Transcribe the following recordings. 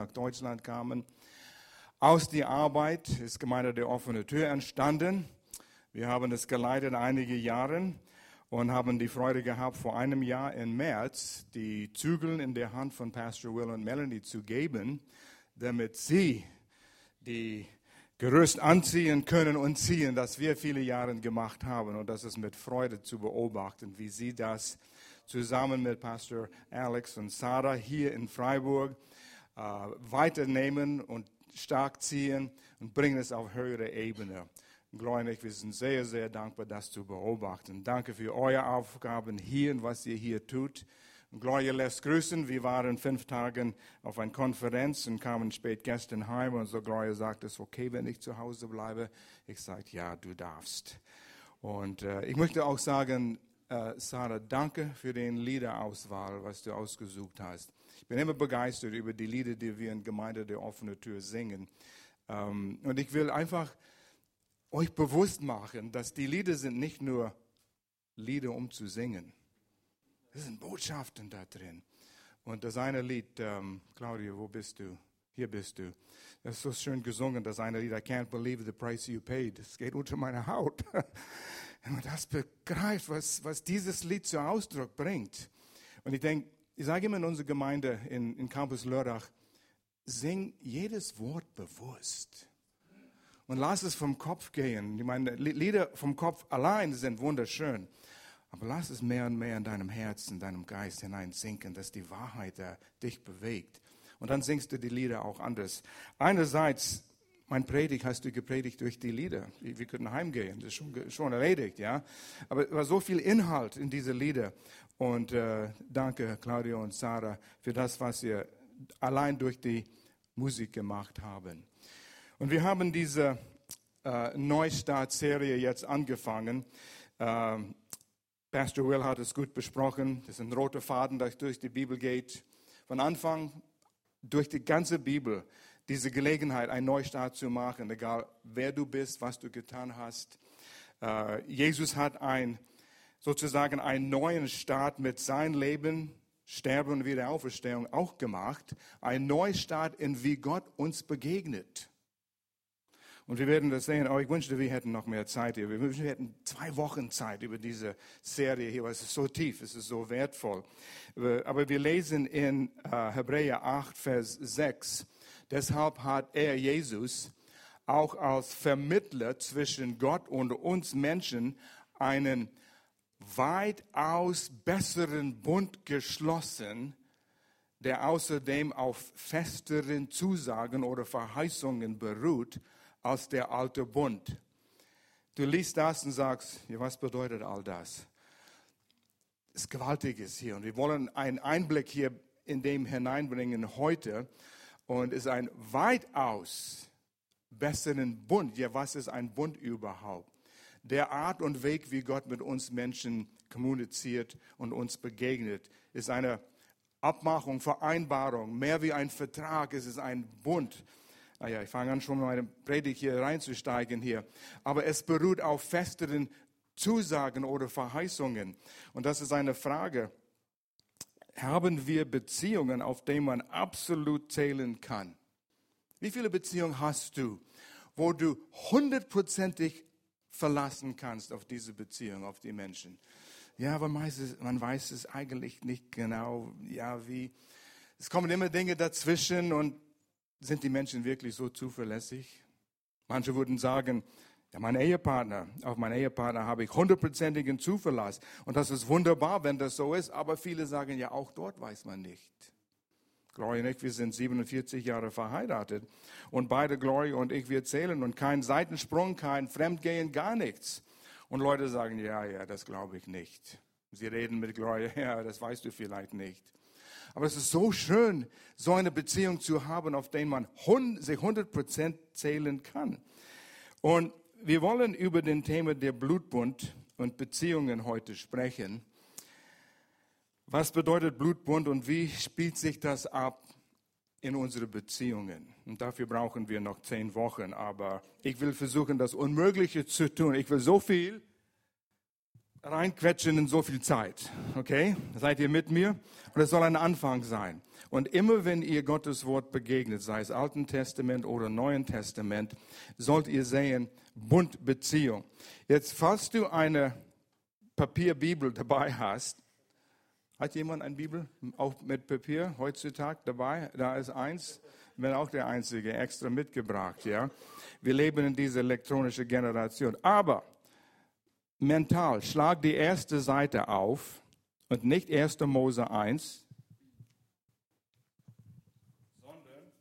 nach Deutschland kamen. Aus der Arbeit ist Gemeinde der offene Tür entstanden. Wir haben es geleitet einige Jahre und haben die Freude gehabt, vor einem Jahr im März die Zügel in der Hand von Pastor Will und Melanie zu geben, damit sie die Gerüst anziehen können und ziehen, das wir viele Jahre gemacht haben. Und das ist mit Freude zu beobachten, wie sie das zusammen mit Pastor Alex und Sarah hier in Freiburg äh, weiternehmen und stark ziehen und bringen es auf höhere Ebene. Gloria wir sind sehr, sehr dankbar, das zu beobachten. Danke für eure Aufgaben hier und was ihr hier tut. Gloria lässt grüßen. Wir waren fünf Tage auf einer Konferenz und kamen spät gestern heim. Und so Gloria sagt, es ist okay, wenn ich zu Hause bleibe. Ich sage, ja, du darfst. Und äh, ich möchte auch sagen, äh, Sarah, danke für den Liederauswahl, was du ausgesucht hast. Ich bin immer begeistert über die Lieder, die wir in Gemeinde der offenen Tür singen. Ähm, und ich will einfach euch bewusst machen, dass die Lieder sind nicht nur Lieder, um zu singen. Es sind Botschaften da drin. Und das eine Lied, ähm, Claudia, wo bist du? Hier bist du. Das ist so schön gesungen, das eine Lied, I can't believe the price you paid. Es geht unter meine Haut. Wenn man das begreift, was, was dieses Lied zu Ausdruck bringt. Und ich denke, ich sage immer in unserer Gemeinde in, in Campus Lörrach, sing jedes Wort bewusst. Und lass es vom Kopf gehen. Ich meine, Lieder vom Kopf allein sind wunderschön. Aber lass es mehr und mehr in deinem Herzen, in deinem Geist hineinsinken, dass die Wahrheit da dich bewegt. Und dann singst du die Lieder auch anders. Einerseits, mein Predigt hast du gepredigt durch die Lieder. Wir könnten heimgehen, das ist schon, schon erledigt, ja. Aber es war so viel Inhalt in diese Lieder. Und äh, danke, Claudia und Sarah, für das, was ihr allein durch die Musik gemacht haben. Und wir haben diese äh, Neustart-Serie jetzt angefangen. Ähm, Pastor Will hat es gut besprochen. Das ist ein roter Faden, der durch die Bibel geht. Von Anfang durch die ganze Bibel diese Gelegenheit, einen Neustart zu machen, egal wer du bist, was du getan hast. Uh, Jesus hat ein, sozusagen einen neuen Start mit seinem Leben, Sterben und Wiederauferstehung auch gemacht. Ein Neustart in wie Gott uns begegnet. Und wir werden das sehen. Aber ich wünschte, wir hätten noch mehr Zeit hier. Wir wünschten, wir hätten zwei Wochen Zeit über diese Serie hier, weil es ist so tief, es ist so wertvoll. Aber wir lesen in äh, Hebräer 8, Vers 6. Deshalb hat er, Jesus, auch als Vermittler zwischen Gott und uns Menschen einen weitaus besseren Bund geschlossen, der außerdem auf festeren Zusagen oder Verheißungen beruht als der alte Bund. Du liest das und sagst, ja, was bedeutet all das? Es ist gewaltiges hier und wir wollen einen Einblick hier in dem hineinbringen heute und ist ein weitaus besseren Bund. Ja, was ist ein Bund überhaupt? Der Art und Weg, wie Gott mit uns Menschen kommuniziert und uns begegnet, ist eine Abmachung, Vereinbarung, mehr wie ein Vertrag, es ist ein Bund. Naja, ich fange an, schon meine Predigt hier reinzusteigen hier. Aber es beruht auf festeren Zusagen oder Verheißungen. Und das ist eine Frage. Haben wir Beziehungen, auf die man absolut zählen kann? Wie viele Beziehungen hast du, wo du hundertprozentig verlassen kannst auf diese Beziehung, auf die Menschen? Ja, aber meistens, man weiß es eigentlich nicht genau, ja, wie. Es kommen immer Dinge dazwischen und sind die Menschen wirklich so zuverlässig? Manche würden sagen, mein Ehepartner, auf meinen Ehepartner habe ich hundertprozentigen Zuverlass. Und das ist wunderbar, wenn das so ist. Aber viele sagen, ja, auch dort weiß man nicht. Gloria und ich, wir sind 47 Jahre verheiratet. Und beide, Gloria und ich, wir zählen. Und kein Seitensprung, kein Fremdgehen, gar nichts. Und Leute sagen, ja, ja, das glaube ich nicht. Sie reden mit Gloria, ja, das weißt du vielleicht nicht. Aber es ist so schön, so eine Beziehung zu haben, auf den man sich 100% zählen kann. Und wir wollen über den Thema der Blutbund und Beziehungen heute sprechen. Was bedeutet Blutbund und wie spielt sich das ab in unsere Beziehungen? Und dafür brauchen wir noch zehn Wochen. Aber ich will versuchen, das Unmögliche zu tun. Ich will so viel reinquetschen in so viel Zeit. Okay? Seid ihr mit mir? Und es soll ein Anfang sein. Und immer wenn ihr Gottes Wort begegnet, sei es Alten Testament oder Neuen Testament, sollt ihr sehen, Bundbeziehung. Jetzt, falls du eine Papierbibel dabei hast, hat jemand eine Bibel auch mit Papier heutzutage dabei? Da ist eins. Bin auch der Einzige, extra mitgebracht, ja. Wir leben in dieser elektronischen Generation. Aber mental, schlag die erste Seite auf und nicht 1. Mose 1, sondern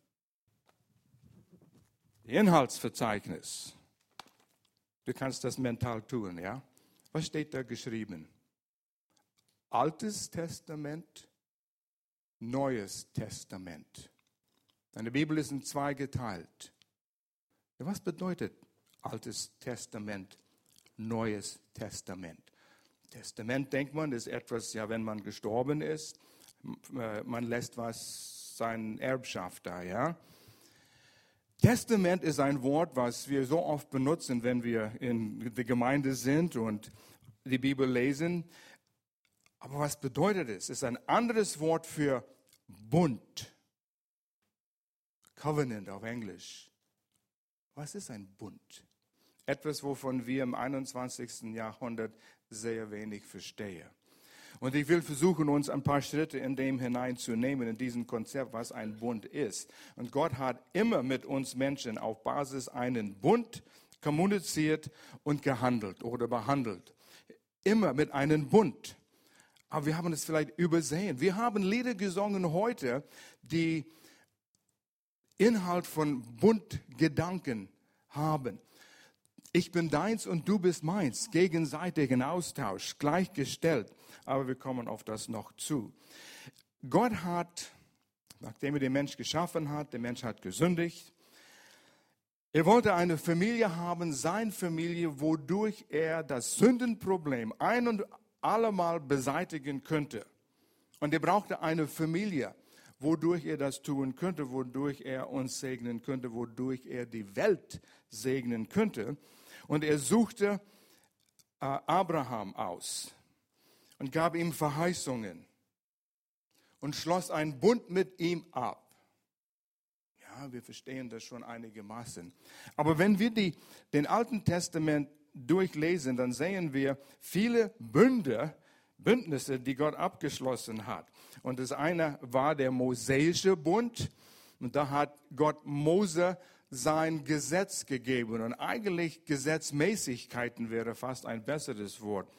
Inhaltsverzeichnis. Du kannst das mental tun, ja? Was steht da geschrieben? Altes Testament, Neues Testament. Deine Bibel ist in zwei geteilt. Was bedeutet Altes Testament, Neues Testament. Testament, denkt man, ist etwas, ja, wenn man gestorben ist, äh, man lässt was, seine Erbschaft da, ja. Testament ist ein Wort, was wir so oft benutzen, wenn wir in der Gemeinde sind und die Bibel lesen. Aber was bedeutet es? Es ist ein anderes Wort für Bund. Covenant auf Englisch. Was ist ein Bund? Etwas, wovon wir im 21. Jahrhundert sehr wenig verstehen. Und ich will versuchen, uns ein paar Schritte in dem hineinzunehmen, in diesem Konzept, was ein Bund ist. Und Gott hat immer mit uns Menschen auf Basis einen Bund kommuniziert und gehandelt oder behandelt. Immer mit einem Bund. Aber wir haben es vielleicht übersehen. Wir haben Lieder gesungen heute, die Inhalt von Bundgedanken haben. Ich bin deins und du bist meins. Gegenseitigen Austausch, gleichgestellt. Aber wir kommen auf das noch zu. Gott hat, nachdem er den Mensch geschaffen hat, der Mensch hat gesündigt. Er wollte eine Familie haben, seine Familie, wodurch er das Sündenproblem ein und allemal beseitigen könnte. Und er brauchte eine Familie, wodurch er das tun könnte, wodurch er uns segnen könnte, wodurch er die Welt segnen könnte. Und er suchte äh, Abraham aus und gab ihm Verheißungen und schloss einen Bund mit ihm ab. Ja, wir verstehen das schon einigermaßen. Aber wenn wir die, den Alten Testament durchlesen, dann sehen wir viele Bünde, Bündnisse, die Gott abgeschlossen hat. Und das eine war der Mosaische Bund. Und da hat Gott Mose sein Gesetz gegeben. Und eigentlich Gesetzmäßigkeiten wäre fast ein besseres Wort.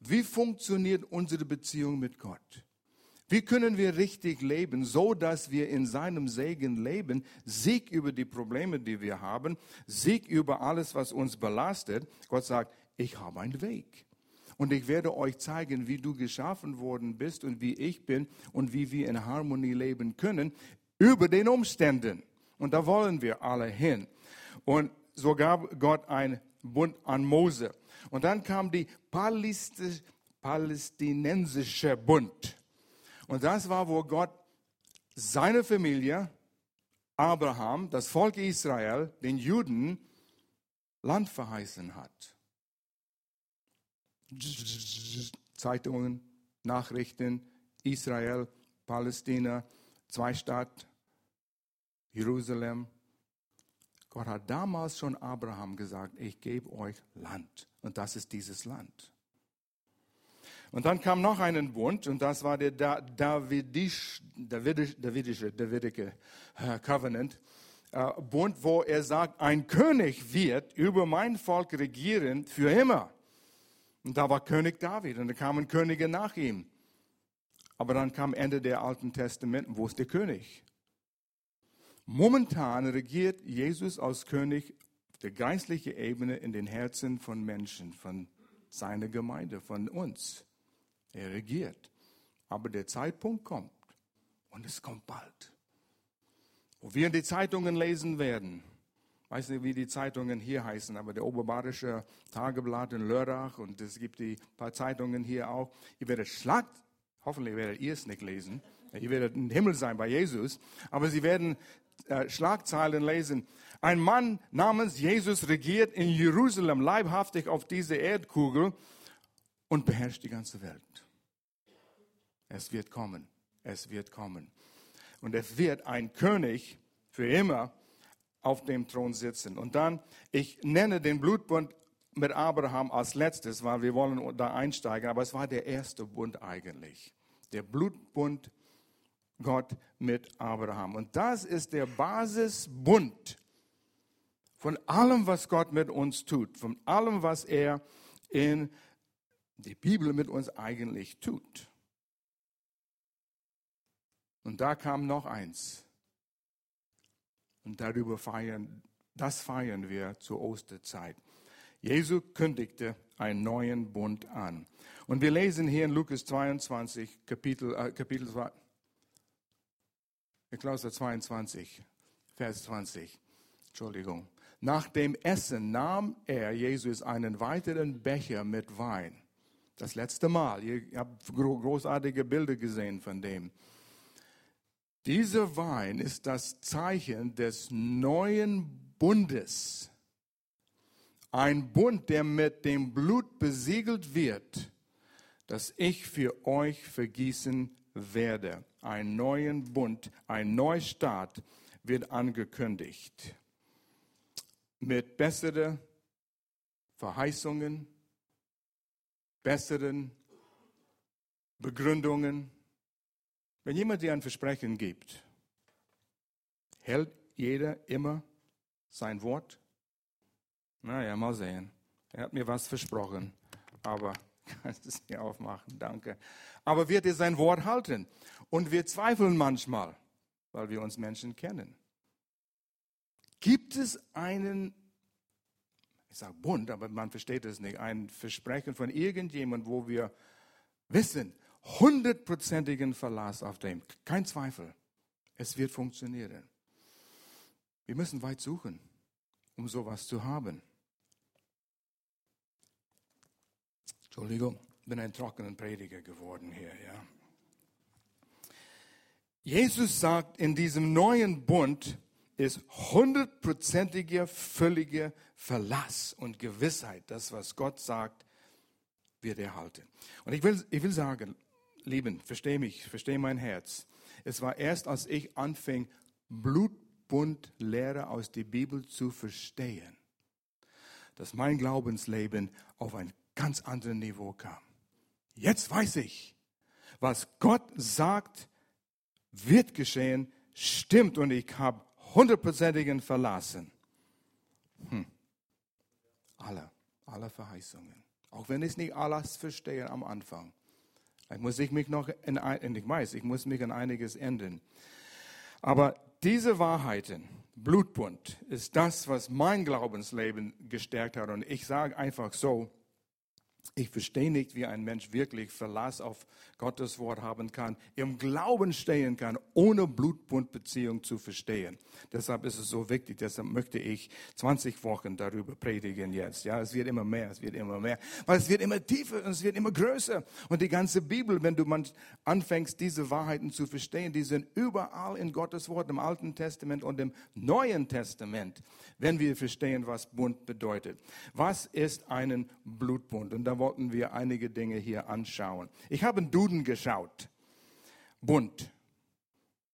Wie funktioniert unsere Beziehung mit Gott? Wie können wir richtig leben, so dass wir in seinem Segen leben, Sieg über die Probleme, die wir haben, Sieg über alles, was uns belastet? Gott sagt, ich habe einen Weg. Und ich werde euch zeigen, wie du geschaffen worden bist und wie ich bin und wie wir in Harmonie leben können über den Umständen. Und da wollen wir alle hin. Und so gab Gott ein Bund an Mose. Und dann kam die palästinensische Bund. Und das war, wo Gott seine Familie, Abraham, das Volk Israel, den Juden, Land verheißen hat. Zeitungen, Nachrichten, Israel, Palästina, zwei Staat, Jerusalem. Gott hat damals schon Abraham gesagt, ich gebe euch Land. Und das ist dieses Land. Und dann kam noch ein Bund, und das war der Davidisch, Davidisch, Davidische, Davidische äh, Covenant. Äh, Bund, wo er sagt, ein König wird über mein Volk regieren für immer. Und da war König David und da kamen Könige nach ihm. Aber dann kam Ende der Alten Testament, wo ist der König? Momentan regiert Jesus als König auf der geistlichen Ebene in den Herzen von Menschen, von seiner Gemeinde, von uns. Er regiert. Aber der Zeitpunkt kommt und es kommt bald. Wo wir in die Zeitungen lesen werden, weiß nicht, wie die Zeitungen hier heißen, aber der Oberbayerische Tageblatt in Lörrach und es gibt die paar Zeitungen hier auch. Ihr werdet Schlag, hoffentlich werdet ihr es nicht lesen, ihr werdet im Himmel sein bei Jesus, aber sie werden äh, Schlagzeilen lesen. Ein Mann namens Jesus regiert in Jerusalem leibhaftig auf dieser Erdkugel und beherrscht die ganze Welt. Es wird kommen, es wird kommen. Und es wird ein König für immer auf dem Thron sitzen. Und dann, ich nenne den Blutbund mit Abraham als letztes, weil wir wollen da einsteigen, aber es war der erste Bund eigentlich. Der Blutbund Gott mit Abraham. Und das ist der Basisbund von allem, was Gott mit uns tut, von allem, was er in die Bibel mit uns eigentlich tut. Und da kam noch eins. Und darüber feiern, das feiern wir zur Osterzeit. Jesu kündigte einen neuen Bund an. Und wir lesen hier in Lukas 22, Kapitel, äh, Kapitel 2, Klausel 22, Vers 20. Entschuldigung. Nach dem Essen nahm er, Jesus, einen weiteren Becher mit Wein. Das letzte Mal. Ihr habt großartige Bilder gesehen von dem. Dieser Wein ist das Zeichen des neuen Bundes. Ein Bund, der mit dem Blut besiegelt wird, das ich für euch vergießen werde. Ein neuen Bund, ein Neustart wird angekündigt. Mit besseren Verheißungen, besseren Begründungen, wenn jemand dir ein Versprechen gibt, hält jeder immer sein Wort? Naja, mal sehen. Er hat mir was versprochen, aber kannst es mir aufmachen, danke. Aber wird er sein Wort halten? Und wir zweifeln manchmal, weil wir uns Menschen kennen. Gibt es einen, ich sage Bund, aber man versteht es nicht, ein Versprechen von irgendjemandem, wo wir wissen, hundertprozentigen Verlass auf dem. Kein Zweifel. Es wird funktionieren. Wir müssen weit suchen, um sowas zu haben. Entschuldigung, bin ein trockener Prediger geworden hier, ja. Jesus sagt, in diesem neuen Bund ist hundertprozentiger, völliger Verlass und Gewissheit. Das, was Gott sagt, wird erhalten. Und ich will, ich will sagen, Lieben, versteh mich, versteh mein Herz. Es war erst, als ich anfing, Blutbundlehre aus der Bibel zu verstehen, dass mein Glaubensleben auf ein ganz anderes Niveau kam. Jetzt weiß ich, was Gott sagt, wird geschehen, stimmt und ich habe hundertprozentigen Verlassen. Hm. Alle, alle Verheißungen. Auch wenn ich nicht alles verstehe am Anfang. Ich muss ich mich noch in, ich weiß, ich muss mich an einiges ändern. Aber diese Wahrheiten, Blutbund, ist das, was mein Glaubensleben gestärkt hat. Und ich sage einfach so, ich verstehe nicht, wie ein Mensch wirklich Verlass auf Gottes Wort haben kann, im Glauben stehen kann, ohne Blutbundbeziehung zu verstehen. Deshalb ist es so wichtig, deshalb möchte ich 20 Wochen darüber predigen jetzt. Ja, es wird immer mehr, es wird immer mehr, weil es wird immer tiefer und es wird immer größer. Und die ganze Bibel, wenn du anfängst, diese Wahrheiten zu verstehen, die sind überall in Gottes Wort, im Alten Testament und im Neuen Testament, wenn wir verstehen, was Bund bedeutet. Was ist einen Blutbund? Und da wollten wir einige Dinge hier anschauen. Ich habe einen Duden geschaut. Bund.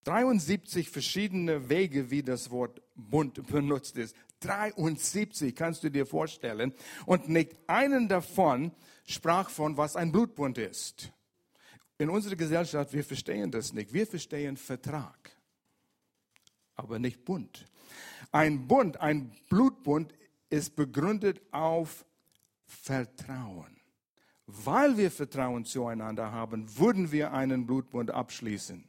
73 verschiedene Wege, wie das Wort Bund benutzt ist. 73 kannst du dir vorstellen. Und nicht einen davon sprach von, was ein Blutbund ist. In unserer Gesellschaft, wir verstehen das nicht. Wir verstehen Vertrag, aber nicht Bund. Ein Bund, ein Blutbund ist begründet auf Vertrauen. Weil wir Vertrauen zueinander haben, würden wir einen Blutbund abschließen.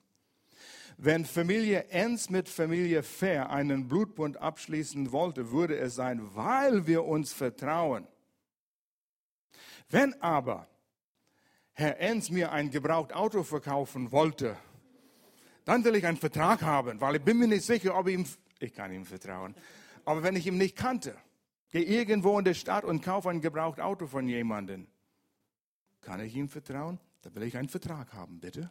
Wenn Familie Enz mit Familie Fair einen Blutbund abschließen wollte, würde es sein, weil wir uns vertrauen. Wenn aber Herr Enz mir ein gebraucht Auto verkaufen wollte, dann will ich einen Vertrag haben, weil ich bin mir nicht sicher, ob ich ihm, ich kann ihm vertrauen. Aber wenn ich ihn nicht kannte, gehe irgendwo in der Stadt und kaufe ein gebraucht Auto von jemandem, kann ich ihm vertrauen? Da will ich einen Vertrag haben, bitte.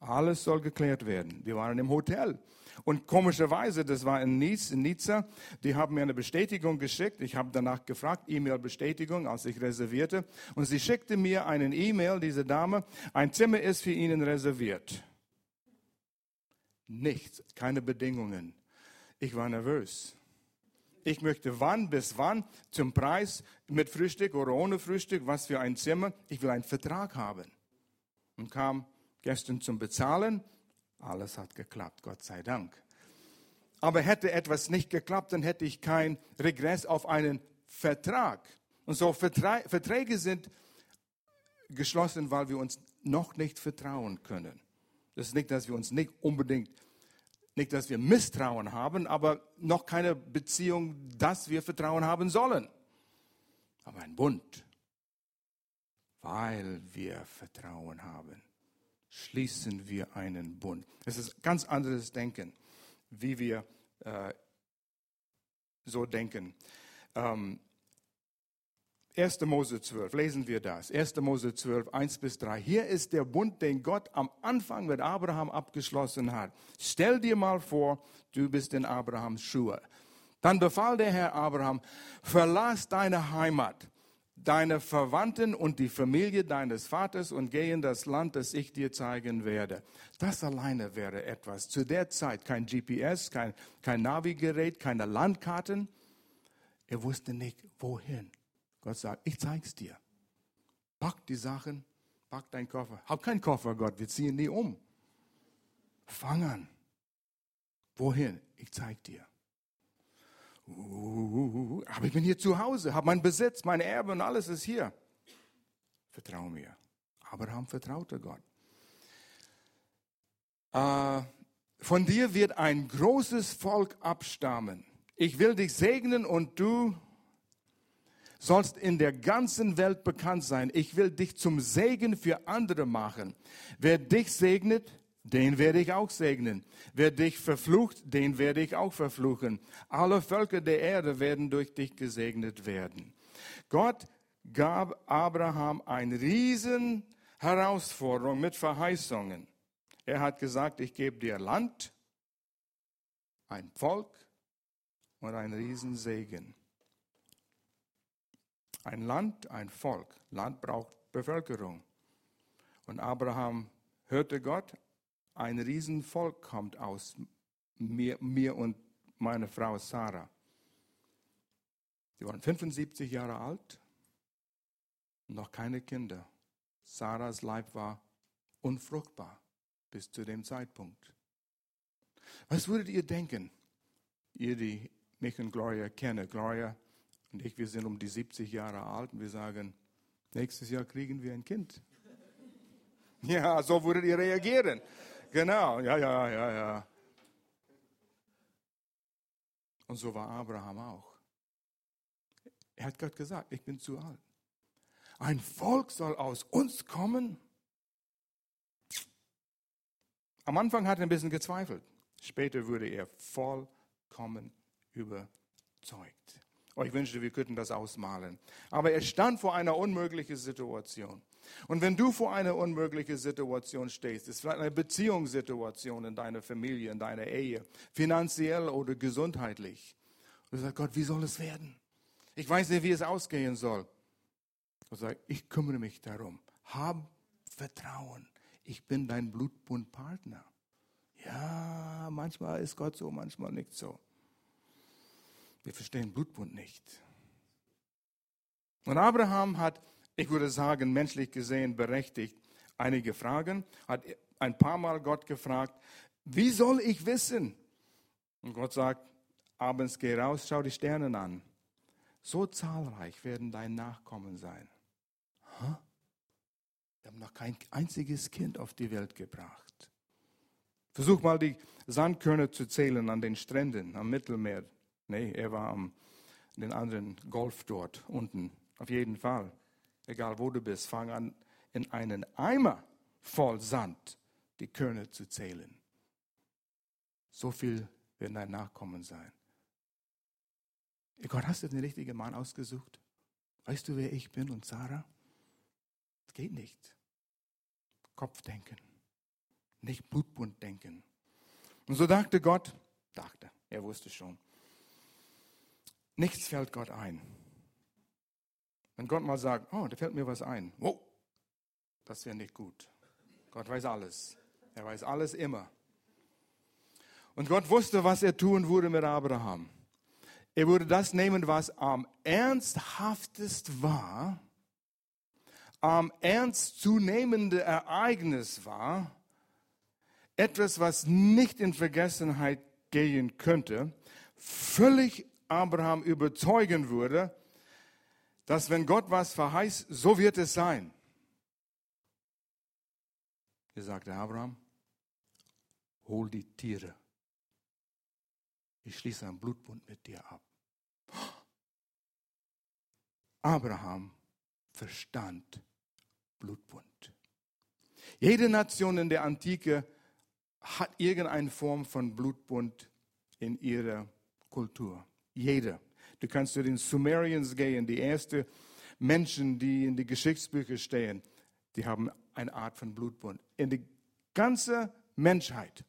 Alles soll geklärt werden. Wir waren im Hotel. Und komischerweise, das war in Nice, in Nizza, die haben mir eine Bestätigung geschickt. Ich habe danach gefragt, E-Mail-Bestätigung, als ich reservierte. Und sie schickte mir einen E-Mail, diese Dame, ein Zimmer ist für Ihnen reserviert. Nichts, keine Bedingungen. Ich war nervös. Ich möchte wann bis wann zum Preis mit Frühstück oder ohne Frühstück, was für ein Zimmer. Ich will einen Vertrag haben. Und kam gestern zum Bezahlen. Alles hat geklappt, Gott sei Dank. Aber hätte etwas nicht geklappt, dann hätte ich kein Regress auf einen Vertrag. Und so Verträge sind geschlossen, weil wir uns noch nicht vertrauen können. Das ist nicht, dass wir uns nicht unbedingt, nicht, dass wir Misstrauen haben, aber noch keine Beziehung, dass wir Vertrauen haben sollen. Aber ein Bund, weil wir Vertrauen haben schließen wir einen Bund. Es ist ganz anderes Denken, wie wir äh, so denken. Ähm, 1. Mose 12, lesen wir das. 1. Mose 12, 1 bis 3. Hier ist der Bund, den Gott am Anfang mit Abraham abgeschlossen hat. Stell dir mal vor, du bist in Abrahams Schuhe. Dann befahl der Herr Abraham, verlass deine Heimat deine Verwandten und die Familie deines Vaters und geh in das Land, das ich dir zeigen werde. Das alleine wäre etwas. Zu der Zeit kein GPS, kein, kein Navigerät, keine Landkarten. Er wusste nicht, wohin. Gott sagt, ich zeig's dir. Pack die Sachen, pack deinen Koffer. Hab keinen Koffer, Gott, wir ziehen nie um. Fang an. Wohin? Ich zeig dir. Uh, aber ich bin hier zu Hause, habe meinen Besitz, mein Erbe und alles ist hier. Vertrau mir. Abraham vertraute Gott. Äh, von dir wird ein großes Volk abstammen. Ich will dich segnen und du sollst in der ganzen Welt bekannt sein. Ich will dich zum Segen für andere machen. Wer dich segnet, den werde ich auch segnen. Wer dich verflucht, den werde ich auch verfluchen. Alle Völker der Erde werden durch dich gesegnet werden. Gott gab Abraham eine riesen Herausforderung mit Verheißungen. Er hat gesagt, ich gebe dir Land, ein Volk und ein Riesensegen. Ein Land, ein Volk. Land braucht Bevölkerung. Und Abraham hörte Gott, ein Riesenvolk kommt aus mir, mir und meiner Frau Sarah. Sie waren 75 Jahre alt noch keine Kinder. Sarahs Leib war unfruchtbar bis zu dem Zeitpunkt. Was würdet ihr denken, ihr, die mich und Gloria kennen? Gloria und ich, wir sind um die 70 Jahre alt und wir sagen, nächstes Jahr kriegen wir ein Kind. Ja, so würdet ihr reagieren. Genau, ja, ja, ja, ja. Und so war Abraham auch. Er hat Gott gesagt, ich bin zu alt. Ein Volk soll aus uns kommen. Am Anfang hat er ein bisschen gezweifelt. Später wurde er vollkommen überzeugt. Oh, ich wünschte, wir könnten das ausmalen. Aber er stand vor einer unmöglichen Situation. Und wenn du vor einer unmöglichen Situation stehst, ist vielleicht eine Beziehungssituation in deiner Familie, in deiner Ehe, finanziell oder gesundheitlich, und du sagst, Gott, wie soll es werden? Ich weiß nicht, wie es ausgehen soll. Und sag, ich kümmere mich darum. Hab Vertrauen. Ich bin dein Blutbundpartner. Ja, manchmal ist Gott so, manchmal nicht so. Wir verstehen Blutbund nicht. Und Abraham hat ich würde sagen, menschlich gesehen berechtigt, einige Fragen. Hat ein paar Mal Gott gefragt, wie soll ich wissen? Und Gott sagt, abends geh raus, schau die Sterne an. So zahlreich werden dein Nachkommen sein. Wir haben noch kein einziges Kind auf die Welt gebracht. Versuch mal die Sandkörner zu zählen an den Stränden, am Mittelmeer. Nee, er war am den anderen Golf dort unten. Auf jeden Fall egal wo du bist, fang an, in einen Eimer voll Sand die Körner zu zählen. So viel werden dein Nachkommen sein. Gott, hast du den richtigen Mann ausgesucht? Weißt du, wer ich bin und Sarah? Es geht nicht. Kopfdenken. nicht Blutbund denken. Und so dachte Gott, dachte, er wusste schon, nichts fällt Gott ein. Wenn Gott mal sagt, oh, da fällt mir was ein, oh, das wäre nicht gut. Gott weiß alles. Er weiß alles immer. Und Gott wusste, was er tun würde mit Abraham. Er würde das nehmen, was am ernsthaftest war, am ernstzunehmende Ereignis war, etwas, was nicht in Vergessenheit gehen könnte, völlig Abraham überzeugen würde, dass wenn Gott was verheißt, so wird es sein. Er sagte Abraham, hol die Tiere. Ich schließe einen Blutbund mit dir ab. Abraham verstand Blutbund. Jede Nation in der Antike hat irgendeine Form von Blutbund in ihrer Kultur. Jeder. Du kannst zu den Sumerians gehen, die ersten Menschen, die in die Geschichtsbücher stehen, die haben eine Art von Blutbund. In die ganze Menschheit.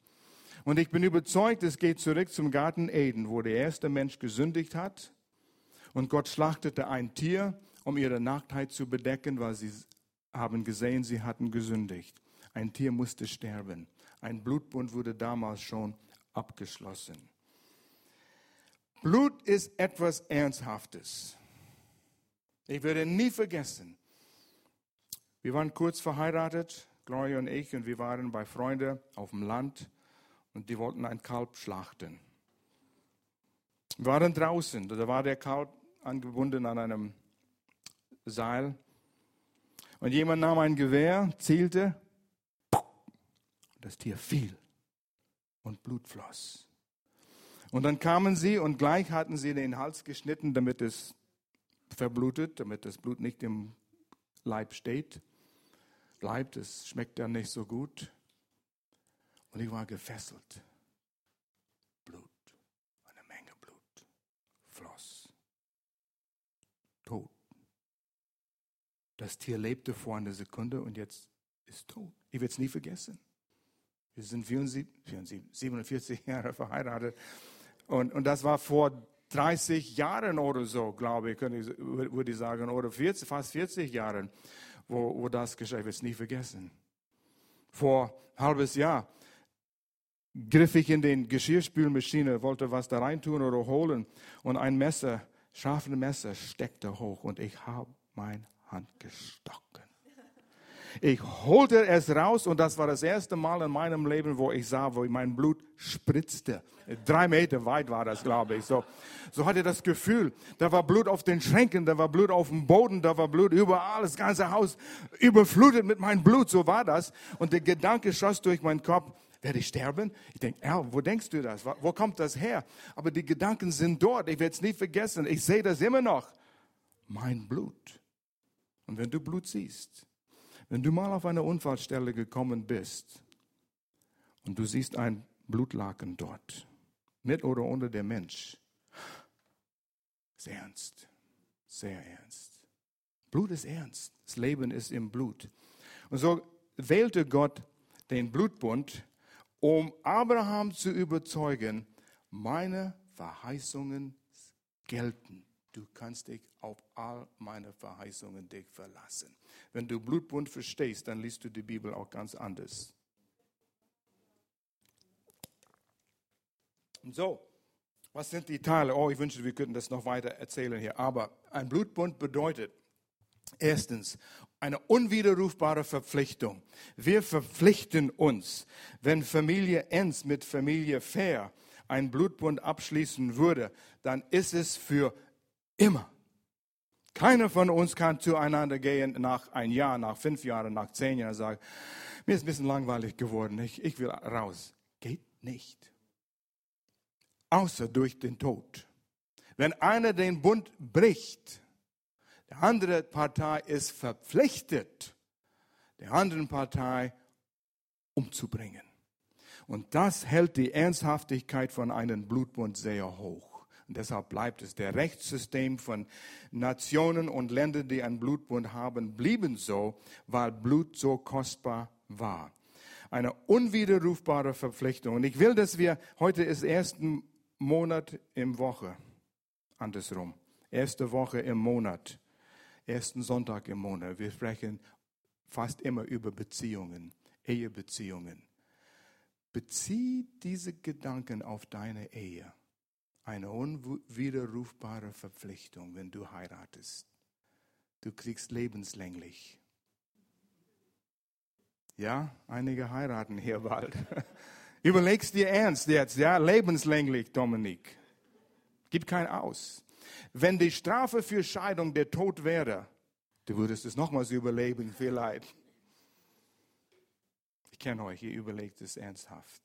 Und ich bin überzeugt, es geht zurück zum Garten Eden, wo der erste Mensch gesündigt hat. Und Gott schlachtete ein Tier, um ihre Nacktheit zu bedecken, weil sie haben gesehen, sie hatten gesündigt. Ein Tier musste sterben. Ein Blutbund wurde damals schon abgeschlossen. Blut ist etwas Ernsthaftes. Ich werde nie vergessen. Wir waren kurz verheiratet, Gloria und ich, und wir waren bei Freunden auf dem Land und die wollten ein Kalb schlachten. Wir waren draußen, da war der Kalb angebunden an einem Seil. Und jemand nahm ein Gewehr, zielte, das Tier fiel und Blut floss. Und dann kamen sie und gleich hatten sie den Hals geschnitten, damit es verblutet, damit das Blut nicht im Leib steht, bleibt. Es schmeckt ja nicht so gut. Und ich war gefesselt. Blut, eine Menge Blut, floss. Tot. Das Tier lebte vor einer Sekunde und jetzt ist tot. Ich werde es nie vergessen. Wir sind 74, 47 Jahre verheiratet. Und, und das war vor 30 Jahren oder so, glaube ich, würde ich sagen, oder 40, fast 40 Jahren, wo, wo das geschah. Ich werde es nie vergessen. Vor ein halbes Jahr griff ich in den Geschirrspülmaschine, wollte was da reintun oder holen und ein Messer, scharfes Messer steckte hoch und ich habe meine Hand gestochen. Ich holte es raus und das war das erste Mal in meinem Leben, wo ich sah, wo mein Blut spritzte. Drei Meter weit war das, glaube ich. So, so hatte ich das Gefühl, da war Blut auf den Schränken, da war Blut auf dem Boden, da war Blut überall, das ganze Haus überflutet mit meinem Blut. So war das. Und der Gedanke schoss durch meinen Kopf, werde ich sterben? Ich denke, Al, wo denkst du das? Wo kommt das her? Aber die Gedanken sind dort. Ich werde es nie vergessen. Ich sehe das immer noch. Mein Blut. Und wenn du Blut siehst, wenn du mal auf eine Unfallstelle gekommen bist und du siehst ein Blutlaken dort, mit oder ohne der Mensch, ist ernst, sehr ernst. Blut ist ernst. Das Leben ist im Blut. Und so wählte Gott den Blutbund um Abraham zu überzeugen, meine Verheißungen gelten. Du kannst dich auf all meine Verheißungen dich verlassen. Wenn du Blutbund verstehst, dann liest du die Bibel auch ganz anders. So, was sind die Teile? Oh, ich wünschte, wir könnten das noch weiter erzählen hier. Aber ein Blutbund bedeutet, Erstens, eine unwiderrufbare Verpflichtung. Wir verpflichten uns, wenn Familie Enz mit Familie Fair einen Blutbund abschließen würde, dann ist es für immer. Keiner von uns kann zueinander gehen nach ein Jahr, nach fünf Jahren, nach zehn Jahren sagen, mir ist ein bisschen langweilig geworden, ich, ich will raus. Geht nicht. Außer durch den Tod. Wenn einer den Bund bricht, die andere Partei ist verpflichtet, der anderen Partei umzubringen. Und das hält die Ernsthaftigkeit von einem Blutbund sehr hoch. Und deshalb bleibt es. Der Rechtssystem von Nationen und Ländern, die einen Blutbund haben, blieben so, weil Blut so kostbar war. Eine unwiderrufbare Verpflichtung. Und ich will, dass wir, heute ist ersten Monat im Woche, andersrum, erste Woche im Monat, ersten Sonntag im Monat. Wir sprechen fast immer über Beziehungen, Ehebeziehungen. Bezieh diese Gedanken auf deine Ehe. Eine unwiderrufbare Verpflichtung, wenn du heiratest. Du kriegst lebenslänglich. Ja, einige heiraten hier bald. Überlegst dir ernst jetzt, ja, lebenslänglich, Dominik. Gib kein Aus. Wenn die Strafe für Scheidung der Tod wäre, du würdest es nochmals überleben, vielleicht. Ich kenne euch, ihr überlegt es ernsthaft.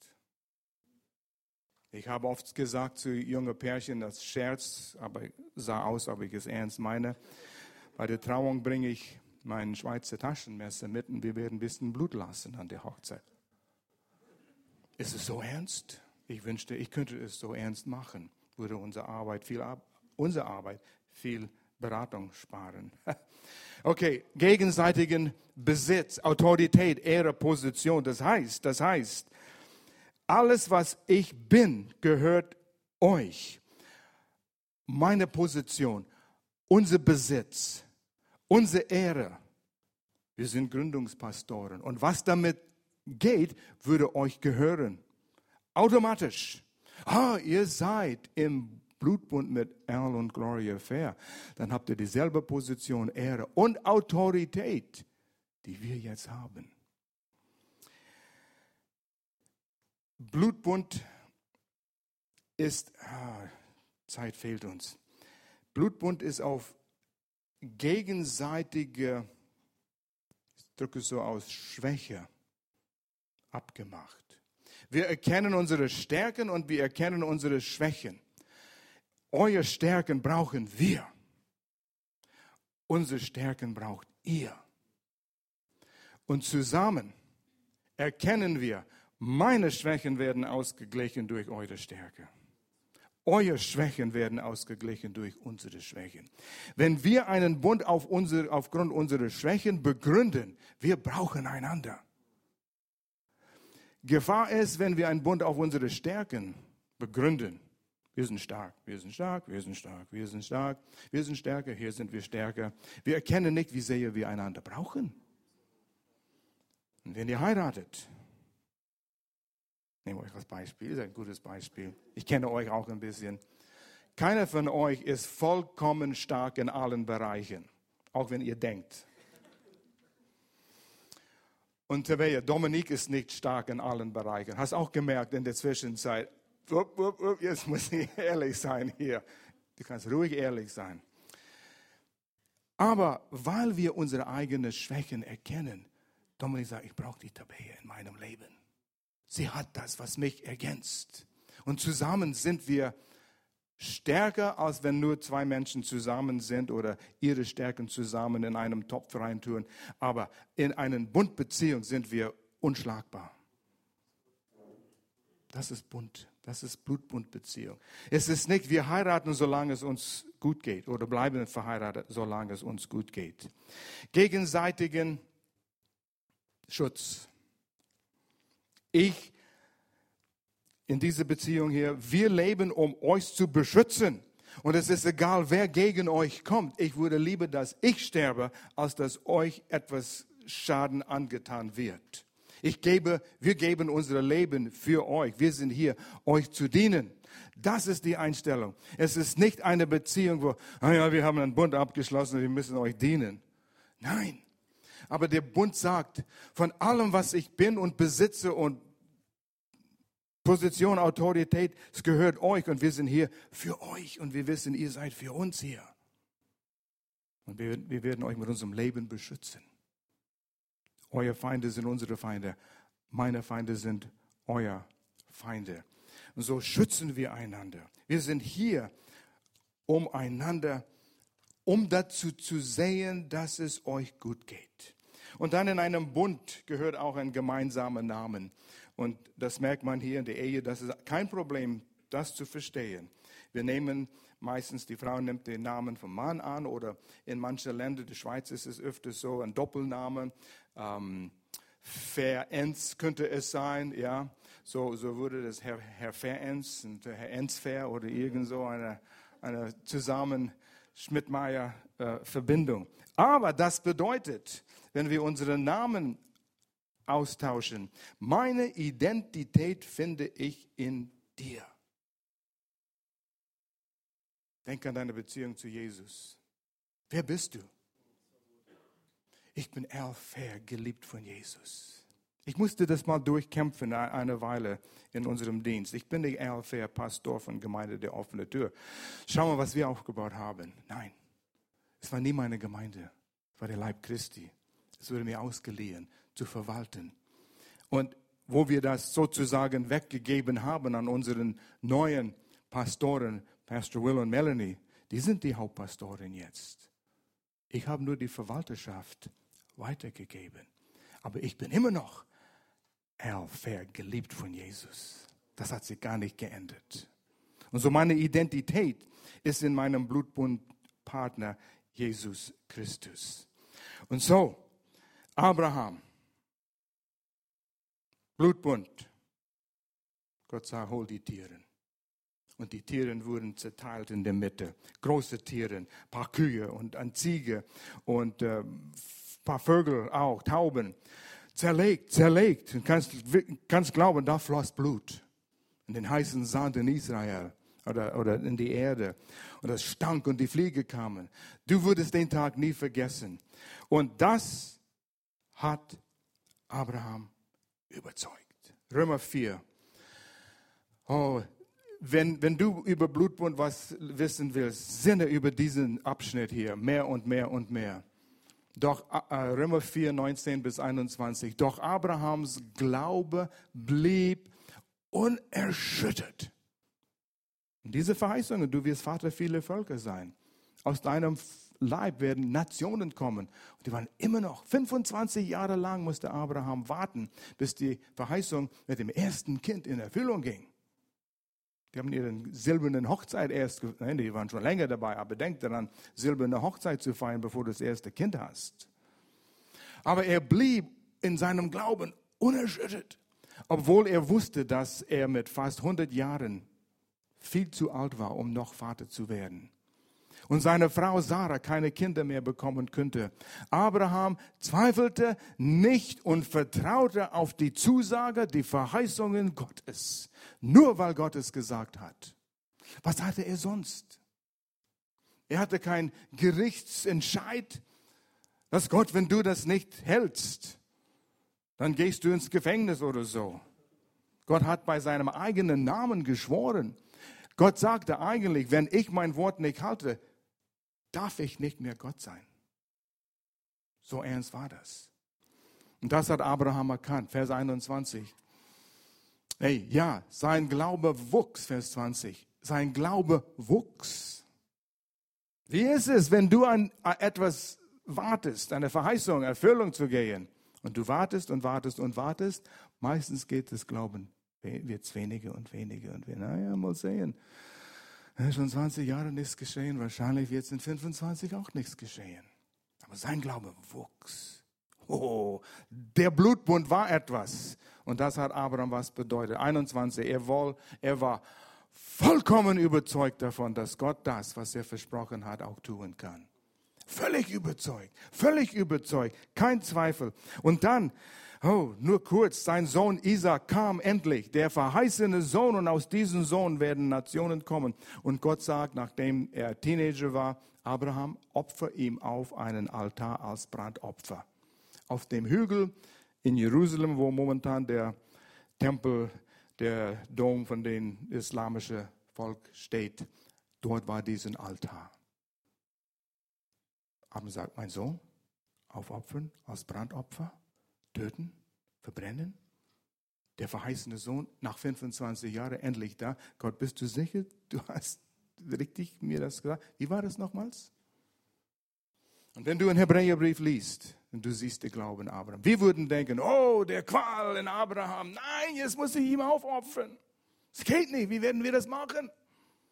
Ich habe oft gesagt zu jungen Pärchen, das Scherz, aber sah aus, ob ich es ernst meine. Bei der Trauung bringe ich mein Schweizer Taschenmesser mit und wir werden ein bisschen Blut lassen an der Hochzeit. Ist es so ernst? Ich wünschte, ich könnte es so ernst machen. Würde unsere Arbeit viel, unsere Arbeit viel Beratung sparen. Okay, gegenseitigen Besitz, Autorität, Ehre, Position. Das heißt, das heißt, alles, was ich bin, gehört euch. Meine Position, unser Besitz, unsere Ehre. Wir sind Gründungspastoren. Und was damit geht, würde euch gehören. Automatisch. Ah, ihr seid im Blutbund mit Al und Gloria Fair, dann habt ihr dieselbe Position, Ehre und Autorität, die wir jetzt haben. Blutbund ist, ah, Zeit fehlt uns. Blutbund ist auf gegenseitige, ich drücke es so aus, Schwäche abgemacht. Wir erkennen unsere Stärken und wir erkennen unsere Schwächen. Eure Stärken brauchen wir. Unsere Stärken braucht ihr. Und zusammen erkennen wir, meine Schwächen werden ausgeglichen durch eure Stärke. Eure Schwächen werden ausgeglichen durch unsere Schwächen. Wenn wir einen Bund auf unsere, aufgrund unserer Schwächen begründen, wir brauchen einander. Gefahr ist, wenn wir einen Bund auf unsere Stärken begründen, wir sind stark, wir sind stark, wir sind stark, wir sind stark, wir sind stärker, hier sind wir stärker. Wir erkennen nicht, wie sehr wir einander brauchen. Und wenn ihr heiratet, nehme euch als Beispiel, ist ein gutes Beispiel. Ich kenne euch auch ein bisschen. Keiner von euch ist vollkommen stark in allen Bereichen, auch wenn ihr denkt. Und Tabea, Dominik ist nicht stark in allen Bereichen. Hast auch gemerkt in der Zwischenzeit, jetzt muss ich ehrlich sein hier. Du kannst ruhig ehrlich sein. Aber weil wir unsere eigenen Schwächen erkennen, Dominik sagt, ich brauche die Tabea in meinem Leben. Sie hat das, was mich ergänzt. Und zusammen sind wir stärker, als wenn nur zwei Menschen zusammen sind oder ihre Stärken zusammen in einem Topf reintun. Aber in einer Bundbeziehung sind wir unschlagbar. Das ist Bund. Das ist Blutbundbeziehung. Es ist nicht, wir heiraten, solange es uns gut geht oder bleiben verheiratet, solange es uns gut geht. Gegenseitigen Schutz. Ich in dieser Beziehung hier, wir leben, um euch zu beschützen. Und es ist egal, wer gegen euch kommt. Ich würde lieber, dass ich sterbe, als dass euch etwas Schaden angetan wird. Ich gebe, wir geben unser Leben für euch. Wir sind hier, euch zu dienen. Das ist die Einstellung. Es ist nicht eine Beziehung, wo, ah ja, wir haben einen Bund abgeschlossen, wir müssen euch dienen. Nein. Aber der Bund sagt, von allem, was ich bin und besitze und Position, Autorität, es gehört euch und wir sind hier für euch und wir wissen, ihr seid für uns hier. Und wir, wir werden euch mit unserem Leben beschützen. Eure Feinde sind unsere Feinde. Meine Feinde sind euer Feinde. Und so schützen wir einander. Wir sind hier, um einander, um dazu zu sehen, dass es euch gut geht. Und dann in einem Bund gehört auch ein gemeinsamer Namen. Und das merkt man hier in der Ehe, das ist kein Problem, das zu verstehen. Wir nehmen meistens, die Frau nimmt den Namen vom Mann an oder in manchen Ländern, der Schweiz ist es öfters so, ein Doppelname. Ähm, Ferenz könnte es sein, ja. So, so würde das Herr, Herr Ferenz und Herr Enzfer oder irgend so eine, eine zusammen Schmidtmeier-Verbindung. Äh, Aber das bedeutet, wenn wir unseren Namen austauschen, meine Identität finde ich in dir. Denk an deine Beziehung zu Jesus. Wer bist du? Ich bin Alfair, geliebt von Jesus. Ich musste das mal durchkämpfen eine Weile in unserem Dienst. Ich bin der Alfair, Pastor von Gemeinde der offene Tür. Schau mal, was wir aufgebaut haben. Nein, es war nie meine Gemeinde. Es war der Leib Christi. Es wurde mir ausgeliehen, zu verwalten. Und wo wir das sozusagen weggegeben haben an unseren neuen Pastoren, Pastor Will und Melanie, die sind die Hauptpastoren jetzt. Ich habe nur die Verwalterschaft weitergegeben. Aber ich bin immer noch Fair, geliebt von Jesus. Das hat sich gar nicht geändert. Und so meine Identität ist in meinem Blutbundpartner Jesus Christus. Und so, Abraham, Blutbund. Gott sah, hol die Tiere. Und die Tiere wurden zerteilt in der Mitte. Große Tiere, ein paar Kühe und ein Ziege und äh, ein paar Vögel auch, Tauben. Zerlegt, zerlegt. Du kannst, kannst glauben, da floss Blut. In den heißen Sand in Israel oder, oder in die Erde. Und es stank und die Fliege kamen. Du würdest den Tag nie vergessen. Und das hat Abraham überzeugt. Römer 4. Oh, wenn, wenn du über Blutbund was wissen willst, sinne über diesen Abschnitt hier mehr und mehr und mehr. Doch äh, Römer 4, 19 bis 21. Doch Abrahams Glaube blieb unerschüttert. Diese Verheißungen, du wirst Vater vieler Völker sein. Aus deinem Leib werden Nationen kommen. Und die waren immer noch, 25 Jahre lang musste Abraham warten, bis die Verheißung mit dem ersten Kind in Erfüllung ging. Die haben ihren silbernen Hochzeit erst, nein, die waren schon länger dabei, aber denk daran, silberne Hochzeit zu feiern, bevor du das erste Kind hast. Aber er blieb in seinem Glauben unerschüttert, obwohl er wusste, dass er mit fast 100 Jahren viel zu alt war, um noch Vater zu werden. Und seine Frau Sarah keine Kinder mehr bekommen könnte. Abraham zweifelte nicht und vertraute auf die Zusage, die Verheißungen Gottes. Nur weil Gott es gesagt hat. Was hatte er sonst? Er hatte kein Gerichtsentscheid, dass Gott, wenn du das nicht hältst, dann gehst du ins Gefängnis oder so. Gott hat bei seinem eigenen Namen geschworen. Gott sagte eigentlich, wenn ich mein Wort nicht halte, darf ich nicht mehr Gott sein. So ernst war das. Und das hat Abraham erkannt, Vers 21. Hey, ja, sein Glaube wuchs, Vers 20. Sein Glaube wuchs. Wie ist es, wenn du an etwas wartest, eine Verheißung, Erfüllung zu gehen, und du wartest und wartest und wartest, meistens geht das Glauben wird es weniger und weniger und weniger. Naja, mal sehen. Schon 20 Jahre nichts geschehen, wahrscheinlich wird es in 25 auch nichts geschehen. Aber sein Glaube wuchs. Oh, der Blutbund war etwas. Und das hat Abraham was bedeutet. 21, er, wohl, er war vollkommen überzeugt davon, dass Gott das, was er versprochen hat, auch tun kann. Völlig überzeugt, völlig überzeugt, kein Zweifel. Und dann Oh, nur kurz, sein Sohn Isaac kam endlich, der verheißene Sohn, und aus diesem Sohn werden Nationen kommen. Und Gott sagt, nachdem er Teenager war, Abraham, opfer ihm auf einen Altar als Brandopfer. Auf dem Hügel in Jerusalem, wo momentan der Tempel, der Dom von dem islamischen Volk steht, dort war diesen Altar. Abraham sagt, mein Sohn, aufopfern als Brandopfer töten, verbrennen? Der verheißene Sohn nach 25 Jahren endlich da. Gott, bist du sicher? Du hast richtig mir das gesagt. Wie war das nochmals? Und wenn du einen Hebräerbrief liest und du siehst den Glauben Abraham, wir würden denken, oh, der Qual in Abraham. Nein, jetzt muss ich ihm aufopfern. Es geht nicht. Wie werden wir das machen?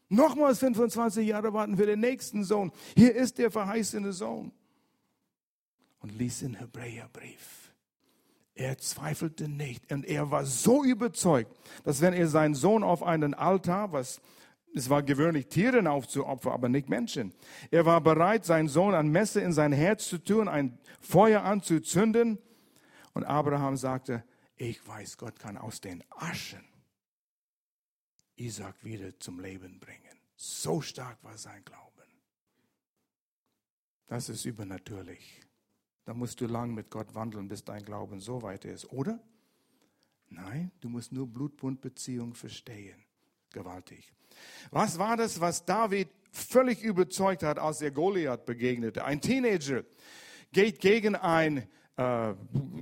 Nochmals 25 Jahre warten für den nächsten Sohn. Hier ist der verheißene Sohn. Und lies den Hebräerbrief. Er zweifelte nicht und er war so überzeugt, dass wenn er seinen Sohn auf einen Altar, was es war gewöhnlich, Tieren aufzuopfern, aber nicht Menschen. Er war bereit, seinen Sohn an Messe in sein Herz zu tun, ein Feuer anzuzünden. Und Abraham sagte, ich weiß, Gott kann aus den Aschen Isaac wieder zum Leben bringen. So stark war sein Glauben. Das ist übernatürlich. Da musst du lang mit Gott wandeln, bis dein Glauben so weit ist, oder? Nein, du musst nur Blutbundbeziehung verstehen. Gewaltig. Was war das, was David völlig überzeugt hat, als er Goliath begegnete? Ein Teenager geht gegen einen äh,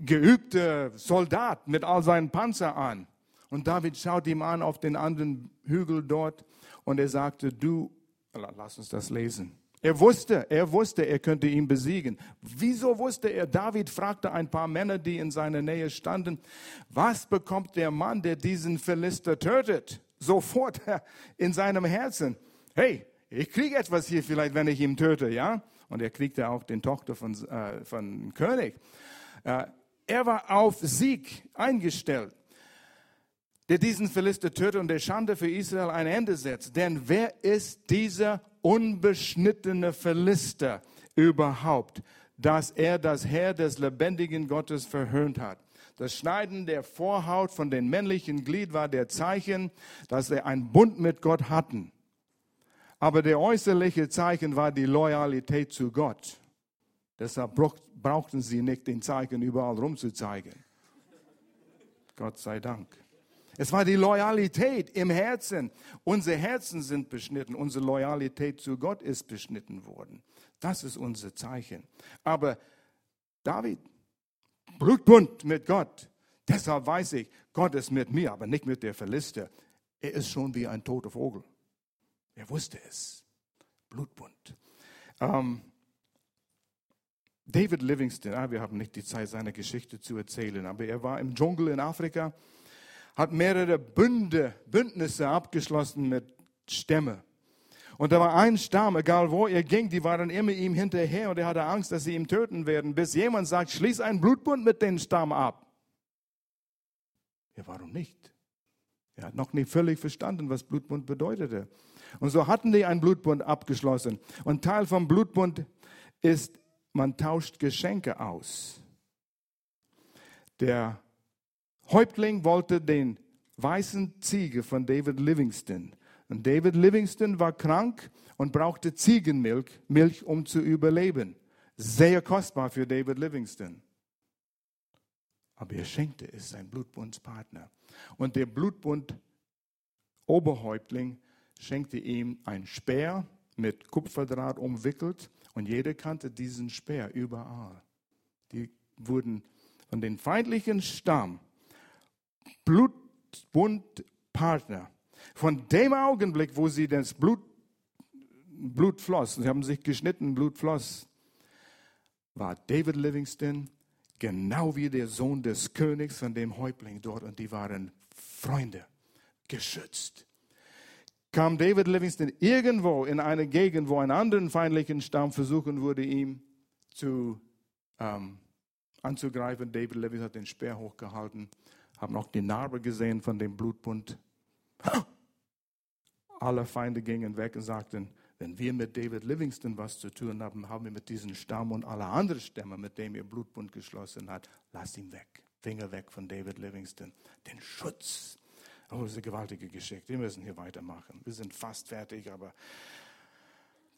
geübter Soldat mit all seinen Panzer an. Und David schaut ihm an auf den anderen Hügel dort und er sagte, du, lass uns das lesen. Er wusste, er wusste, er könnte ihn besiegen. Wieso wusste er? David fragte ein paar Männer, die in seiner Nähe standen, was bekommt der Mann, der diesen Philister tötet? Sofort in seinem Herzen. Hey, ich kriege etwas hier vielleicht, wenn ich ihn töte, ja? Und er kriegte auch den Tochter von, äh, von König. Äh, er war auf Sieg eingestellt der diesen Philister tötet und der Schande für Israel ein Ende setzt. Denn wer ist dieser unbeschnittene Philister überhaupt, dass er das Herr des lebendigen Gottes verhöhnt hat? Das Schneiden der Vorhaut von den männlichen Glied war der Zeichen, dass sie einen Bund mit Gott hatten. Aber der äußerliche Zeichen war die Loyalität zu Gott. Deshalb brauchten sie nicht den Zeichen überall rumzuzeigen. Gott sei Dank. Es war die Loyalität im Herzen. Unsere Herzen sind beschnitten. Unsere Loyalität zu Gott ist beschnitten worden. Das ist unser Zeichen. Aber David, Blutbund mit Gott. Deshalb weiß ich, Gott ist mit mir, aber nicht mit der Philister. Er ist schon wie ein toter Vogel. Er wusste es. Blutbund. Ähm, David Livingston, ah, wir haben nicht die Zeit, seine Geschichte zu erzählen, aber er war im Dschungel in Afrika hat mehrere Bünde, Bündnisse abgeschlossen mit Stämme. Und da war ein Stamm, egal wo er ging, die waren immer ihm hinterher und er hatte Angst, dass sie ihn töten werden, bis jemand sagt, schließ einen Blutbund mit dem Stamm ab. Ja, warum nicht? Er hat noch nicht völlig verstanden, was Blutbund bedeutete. Und so hatten die einen Blutbund abgeschlossen. Und Teil vom Blutbund ist, man tauscht Geschenke aus. Der Häuptling wollte den weißen Ziege von David Livingston. Und David Livingston war krank und brauchte Ziegenmilch, Milch, um zu überleben. Sehr kostbar für David Livingston. Aber er schenkte es sein Blutbundspartner. Und der Blutbund Oberhäuptling schenkte ihm ein Speer mit Kupferdraht umwickelt und jeder kannte diesen Speer überall. Die wurden von den feindlichen Stamm Blutbundpartner. Von dem Augenblick, wo sie das Blut, Blut floss, sie haben sich geschnitten, Blut floss, war David Livingston genau wie der Sohn des Königs von dem Häuptling dort und die waren Freunde, geschützt. Kam David Livingston irgendwo in eine Gegend, wo einen anderen feindlichen Stamm versuchen würde, ihm zu, ähm, anzugreifen, David Livingston hat den Speer hochgehalten haben auch die Narbe gesehen von dem Blutbund. Alle Feinde gingen weg und sagten, wenn wir mit David Livingston was zu tun haben, haben wir mit diesem Stamm und alle anderen Stämme, mit denen ihr Blutbund geschlossen hat, lasst ihn weg. Finger weg von David Livingston. Den Schutz. Oh, das ist eine gewaltige Geschichte. Wir müssen hier weitermachen. Wir sind fast fertig, aber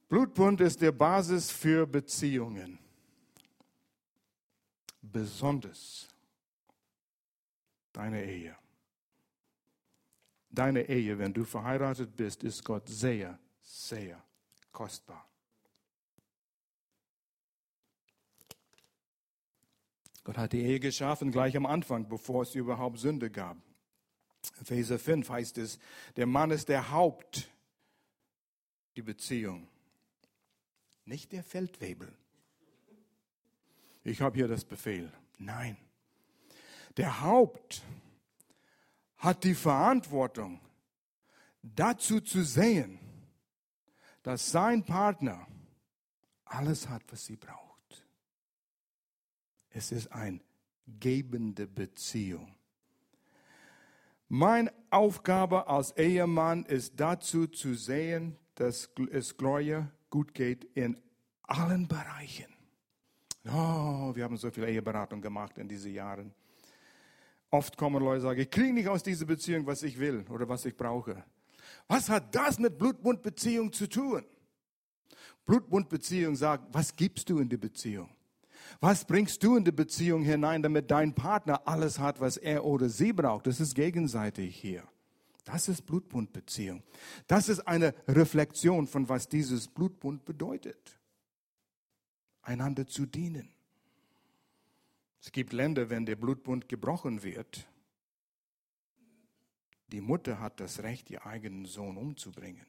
Blutbund ist der Basis für Beziehungen. Besonders deine Ehe. Deine Ehe, wenn du verheiratet bist, ist Gott sehr, sehr kostbar. Gott hat die Ehe geschaffen gleich am Anfang, bevor es überhaupt Sünde gab. Epheser 5 heißt es, der Mann ist der Haupt, die Beziehung, nicht der Feldwebel. Ich habe hier das Befehl. Nein, der Haupt hat die Verantwortung, dazu zu sehen, dass sein Partner alles hat, was sie braucht. Es ist ein gebende Beziehung. Meine Aufgabe als Ehemann ist dazu zu sehen, dass es Gloria gut geht in allen Bereichen. Oh, wir haben so viel Eheberatung gemacht in diesen Jahren. Oft kommen Leute und sagen, ich kriege nicht aus dieser Beziehung, was ich will oder was ich brauche. Was hat das mit Blutbundbeziehung zu tun? Blutbundbeziehung sagt, was gibst du in die Beziehung? Was bringst du in die Beziehung hinein, damit dein Partner alles hat, was er oder sie braucht? Das ist gegenseitig hier. Das ist Blutbundbeziehung. Das ist eine Reflexion von was dieses Blutbund bedeutet. Einander zu dienen. Es gibt Länder, wenn der Blutbund gebrochen wird, die Mutter hat das Recht, ihr eigenen Sohn umzubringen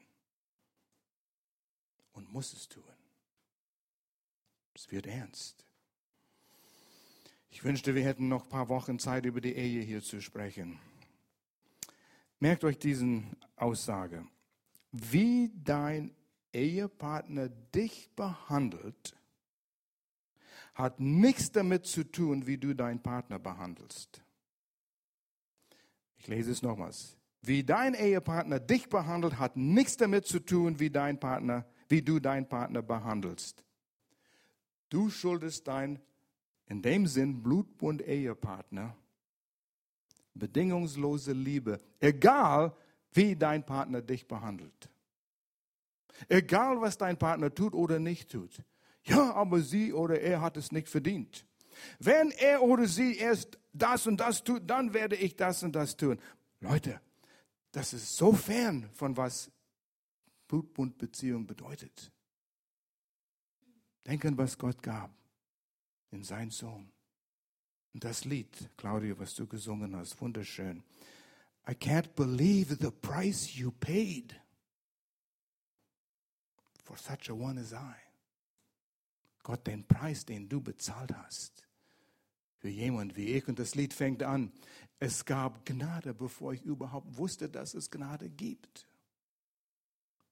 und muss es tun. Es wird ernst. Ich wünschte, wir hätten noch ein paar Wochen Zeit, über die Ehe hier zu sprechen. Merkt euch diesen Aussage. Wie dein Ehepartner dich behandelt, hat nichts damit zu tun, wie du deinen Partner behandelst. Ich lese es nochmals. Wie dein Ehepartner dich behandelt, hat nichts damit zu tun, wie dein Partner, wie du deinen Partner behandelst. Du schuldest dein, in dem Sinn, Blutbund Ehepartner bedingungslose Liebe, egal wie dein Partner dich behandelt. Egal was dein Partner tut oder nicht tut. Ja, aber sie oder er hat es nicht verdient. Wenn er oder sie erst das und das tut, dann werde ich das und das tun. Leute, das ist so fern von was Blutbundbeziehung bedeutet. Denken, was Gott gab in seinen Sohn. Und das Lied, Claudia, was du gesungen hast, wunderschön. I can't believe the price you paid for such a one as I. Gott, den Preis, den du bezahlt hast für jemand wie ich. Und das Lied fängt an, es gab Gnade, bevor ich überhaupt wusste, dass es Gnade gibt.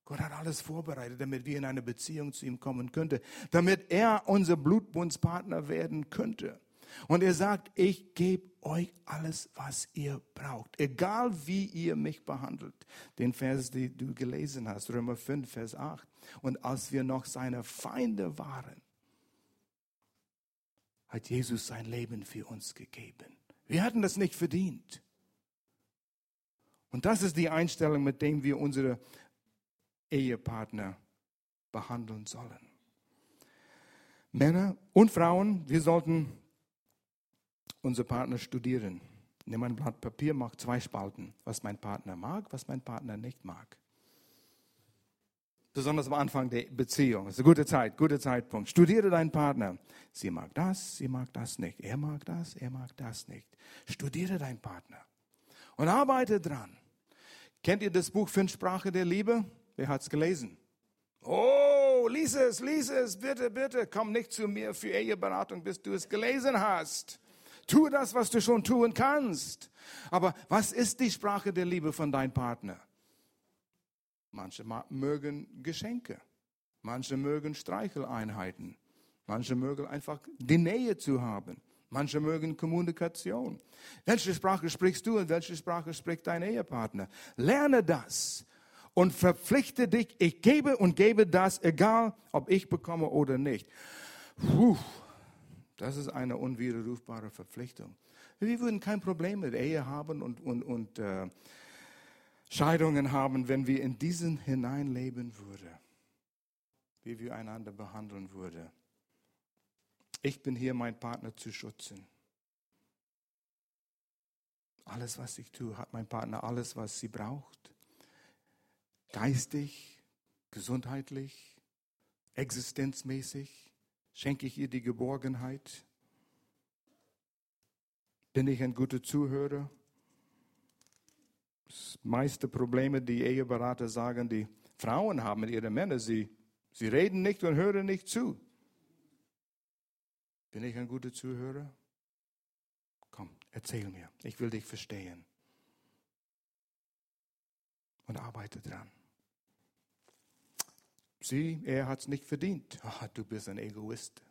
Gott hat alles vorbereitet, damit wir in eine Beziehung zu ihm kommen könnten, damit er unser Blutbundspartner werden könnte. Und er sagt, ich gebe euch alles, was ihr braucht, egal wie ihr mich behandelt. Den Vers, den du gelesen hast, Römer 5, Vers 8. Und als wir noch seine Feinde waren, hat Jesus sein Leben für uns gegeben. Wir hatten das nicht verdient. Und das ist die Einstellung, mit dem wir unsere Ehepartner behandeln sollen. Männer und Frauen, wir sollten unsere Partner studieren. Nimm ein Blatt Papier, mach zwei Spalten, was mein Partner mag, was mein Partner nicht mag besonders am Anfang der Beziehung. Das ist eine gute Zeit, guter Zeitpunkt. Studiere deinen Partner. Sie mag das, sie mag das nicht. Er mag das, er mag das nicht. Studiere deinen Partner und arbeite dran. Kennt ihr das Buch Fünf Sprache der Liebe? Wer hat es gelesen? Oh, lies es, lies es, bitte, bitte. Komm nicht zu mir für Eheberatung, bis du es gelesen hast. Tu das, was du schon tun kannst. Aber was ist die Sprache der Liebe von deinem Partner? Manche mögen Geschenke. Manche mögen Streicheleinheiten. Manche mögen einfach die Nähe zu haben. Manche mögen Kommunikation. Welche Sprache sprichst du und welche Sprache spricht dein Ehepartner? Lerne das und verpflichte dich. Ich gebe und gebe das, egal ob ich bekomme oder nicht. Puh, das ist eine unwiderrufbare Verpflichtung. Wir würden kein Problem mit Ehe haben und, und, und äh, Scheidungen haben, wenn wir in diesen hineinleben würden, wie wir einander behandeln würden. Ich bin hier, mein Partner zu schützen. Alles, was ich tue, hat mein Partner alles, was sie braucht. Geistig, gesundheitlich, existenzmäßig schenke ich ihr die Geborgenheit. Bin ich ein guter Zuhörer? Das meiste Probleme, die Eheberater sagen, die Frauen haben mit ihren Männern, sie, sie reden nicht und hören nicht zu. Bin ich ein guter Zuhörer? Komm, erzähl mir. Ich will dich verstehen. Und arbeite dran. Sie, er hat es nicht verdient. Oh, du bist ein Egoist.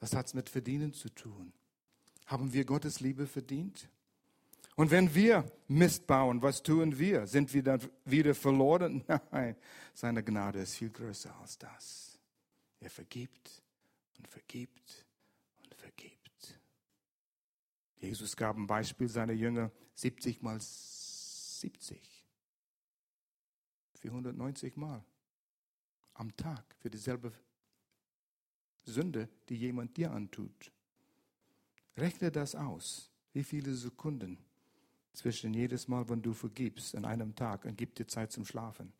Was hat es mit Verdienen zu tun? Haben wir Gottes Liebe verdient? Und wenn wir Mist bauen, was tun wir? Sind wir dann wieder verloren? Nein, seine Gnade ist viel größer als das. Er vergibt und vergibt und vergibt. Jesus gab ein Beispiel seiner Jünger 70 mal 70. 490 Mal am Tag für dieselbe Sünde, die jemand dir antut. Rechne das aus. Wie viele Sekunden zwischen jedes Mal, wenn du vergibst, an einem Tag und gib dir Zeit zum Schlafen.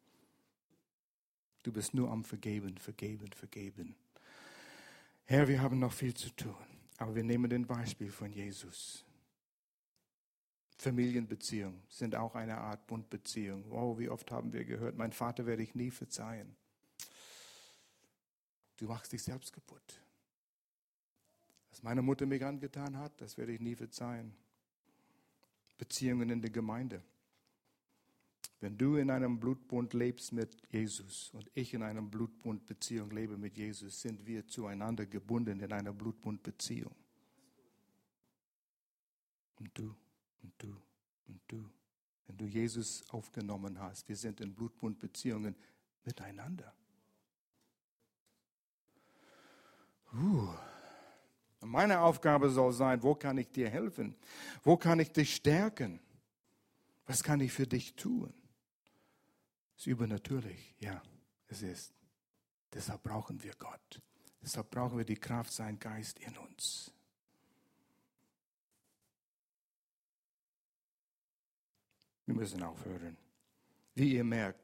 Du bist nur am Vergeben, Vergeben, Vergeben. Herr, wir haben noch viel zu tun, aber wir nehmen den Beispiel von Jesus. Familienbeziehungen sind auch eine Art Bundbeziehung. Wow, wie oft haben wir gehört, mein Vater werde ich nie verzeihen. Du machst dich selbst kaputt. Was meine Mutter mir angetan hat, das werde ich nie verzeihen. Beziehungen in der Gemeinde. Wenn du in einem Blutbund lebst mit Jesus und ich in einem Blutbundbeziehung lebe mit Jesus, sind wir zueinander gebunden in einer Blutbundbeziehung. Und du, und du, und du. Wenn du Jesus aufgenommen hast, wir sind in Blutbundbeziehungen miteinander. Uh. Meine Aufgabe soll sein, wo kann ich dir helfen? Wo kann ich dich stärken? Was kann ich für dich tun? Es ist übernatürlich, ja, es ist. Deshalb brauchen wir Gott. Deshalb brauchen wir die Kraft, sein Geist in uns. Wir müssen aufhören. Wie ihr merkt,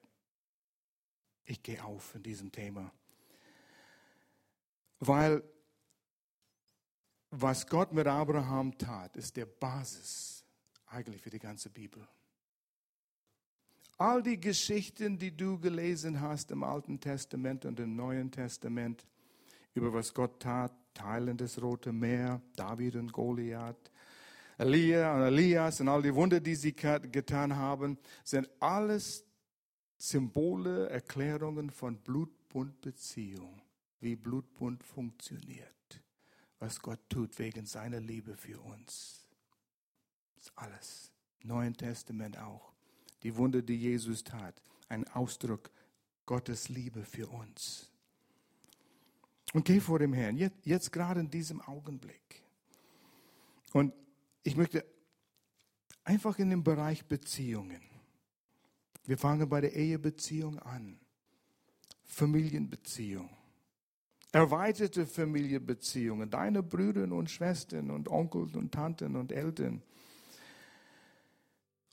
ich gehe auf in diesem Thema. Weil was Gott mit Abraham tat, ist der Basis eigentlich für die ganze Bibel. All die Geschichten, die du gelesen hast im Alten Testament und im Neuen Testament, über was Gott tat, Teilen des Roten Meer, David und Goliath, Elia und Elias und all die Wunder, die sie getan haben, sind alles Symbole, Erklärungen von Blutbundbeziehung, wie Blutbund funktioniert was Gott tut wegen seiner Liebe für uns. Das ist alles. Neuen Testament auch. Die Wunder, die Jesus tat, ein Ausdruck Gottes Liebe für uns. Und geh vor dem Herrn, jetzt, jetzt gerade in diesem Augenblick. Und ich möchte einfach in dem Bereich Beziehungen. Wir fangen bei der Ehebeziehung an. Familienbeziehung erweiterte Familienbeziehungen, deine Brüder und Schwestern und Onkel und Tanten und Eltern.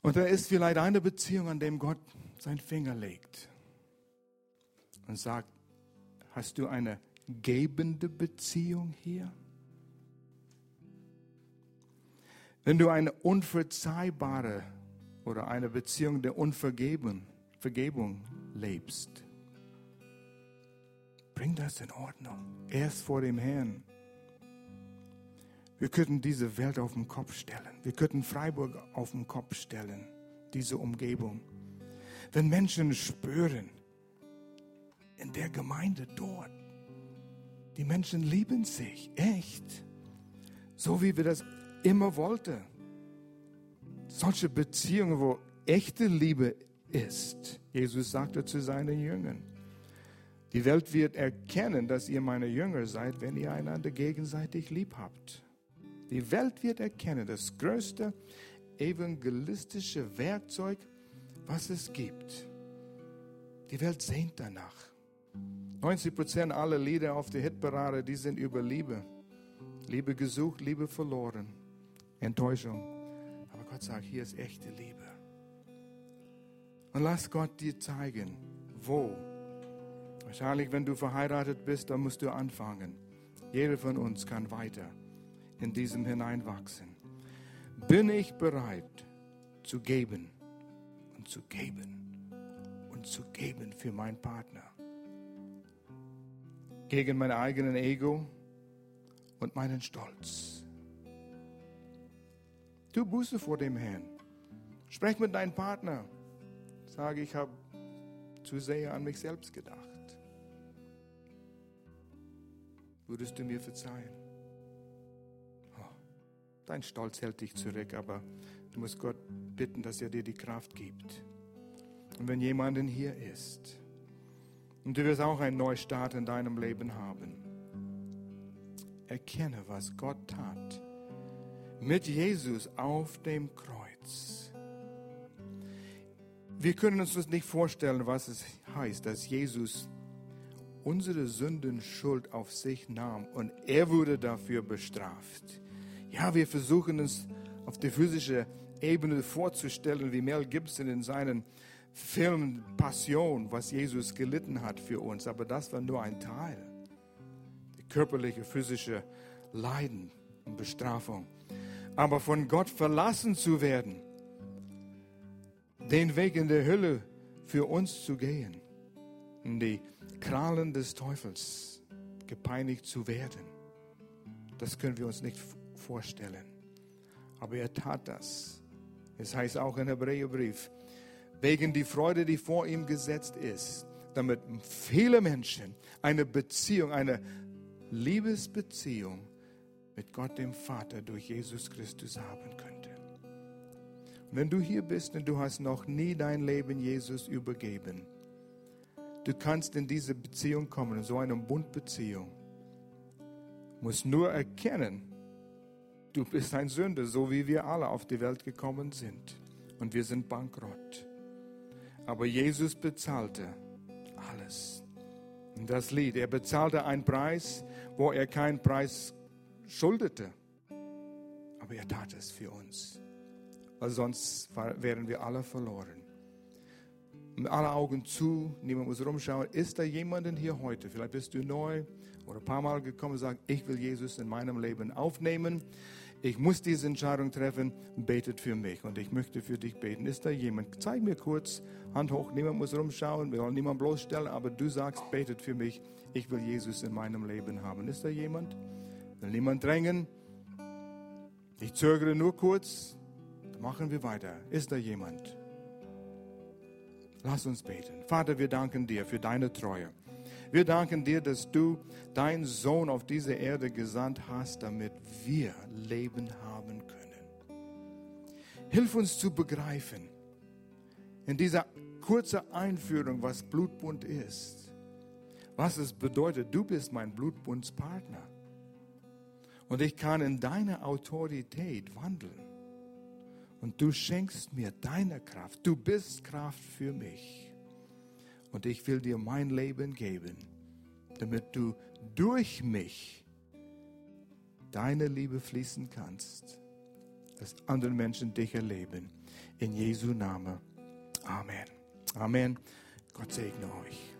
Und da ist vielleicht eine Beziehung, an dem Gott seinen Finger legt und sagt, hast du eine gebende Beziehung hier? Wenn du eine unverzeihbare oder eine Beziehung der Unvergebung Vergebung lebst, Bring das in Ordnung. Erst vor dem Herrn. Wir könnten diese Welt auf den Kopf stellen. Wir könnten Freiburg auf den Kopf stellen, diese Umgebung. Wenn Menschen spüren, in der Gemeinde dort, die Menschen lieben sich, echt, so wie wir das immer wollten. Solche Beziehungen, wo echte Liebe ist. Jesus sagte zu seinen Jüngern, die Welt wird erkennen, dass ihr meine Jünger seid, wenn ihr einander gegenseitig lieb habt. Die Welt wird erkennen, das größte evangelistische Werkzeug, was es gibt. Die Welt sehnt danach. 90 Prozent aller Lieder auf der Hitparade, die sind über Liebe. Liebe gesucht, Liebe verloren. Enttäuschung. Aber Gott sagt, hier ist echte Liebe. Und lass Gott dir zeigen, wo Wahrscheinlich, wenn du verheiratet bist, dann musst du anfangen. Jeder von uns kann weiter in diesem hineinwachsen. Bin ich bereit zu geben und zu geben und zu geben für meinen Partner? Gegen mein eigenen Ego und meinen Stolz. Tu Buße vor dem Herrn. Sprech mit deinem Partner. Sage, ich habe zu sehr an mich selbst gedacht. Würdest du mir verzeihen? Oh, dein Stolz hält dich zurück, aber du musst Gott bitten, dass er dir die Kraft gibt. Und wenn jemanden hier ist und du wirst auch einen Neustart in deinem Leben haben, erkenne, was Gott tat mit Jesus auf dem Kreuz. Wir können uns das nicht vorstellen, was es heißt, dass Jesus unsere Sünden Schuld auf sich nahm und er wurde dafür bestraft. Ja, wir versuchen uns auf die physische Ebene vorzustellen, wie Mel Gibson in seinen Film Passion, was Jesus gelitten hat für uns, aber das war nur ein Teil. Die körperliche, physische Leiden und Bestrafung. Aber von Gott verlassen zu werden, den Weg in der Hölle für uns zu gehen, in die Krallen des Teufels gepeinigt zu werden, das können wir uns nicht vorstellen. Aber er tat das. Es heißt auch im Hebräerbrief, wegen die Freude, die vor ihm gesetzt ist, damit viele Menschen eine Beziehung, eine Liebesbeziehung mit Gott dem Vater durch Jesus Christus haben könnte. Und wenn du hier bist und du hast noch nie dein Leben Jesus übergeben, du kannst in diese Beziehung kommen, in so eine Bundbeziehung. Musst nur erkennen, du bist ein Sünder, so wie wir alle auf die Welt gekommen sind. Und wir sind bankrott. Aber Jesus bezahlte alles. Und das Lied, er bezahlte einen Preis, wo er keinen Preis schuldete. Aber er tat es für uns. Weil sonst wären wir alle verloren. Mit alle Augen zu, niemand muss rumschauen. Ist da jemanden hier heute? Vielleicht bist du neu oder ein paar Mal gekommen und sagst, ich will Jesus in meinem Leben aufnehmen ich muss diese Entscheidung treffen, betet für mich und ich möchte für dich beten. Ist da jemand? Zeig mir kurz, Hand hoch, niemand muss rumschauen, wir wollen niemanden bloßstellen, aber du sagst, betet für mich, ich will Jesus in meinem Leben haben. Ist da jemand? Will niemand drängen? Ich zögere nur kurz, machen wir weiter. Ist da jemand? Lass uns beten. Vater, wir danken dir für deine Treue. Wir danken dir, dass du deinen Sohn auf diese Erde gesandt hast, damit wir Leben haben können. Hilf uns zu begreifen, in dieser kurzen Einführung, was Blutbund ist, was es bedeutet, du bist mein Blutbundspartner. Und ich kann in deiner Autorität wandeln. Und du schenkst mir deine Kraft. Du bist Kraft für mich. Und ich will dir mein Leben geben, damit du durch mich deine Liebe fließen kannst, dass andere Menschen dich erleben. In Jesu Namen. Amen. Amen. Gott segne euch.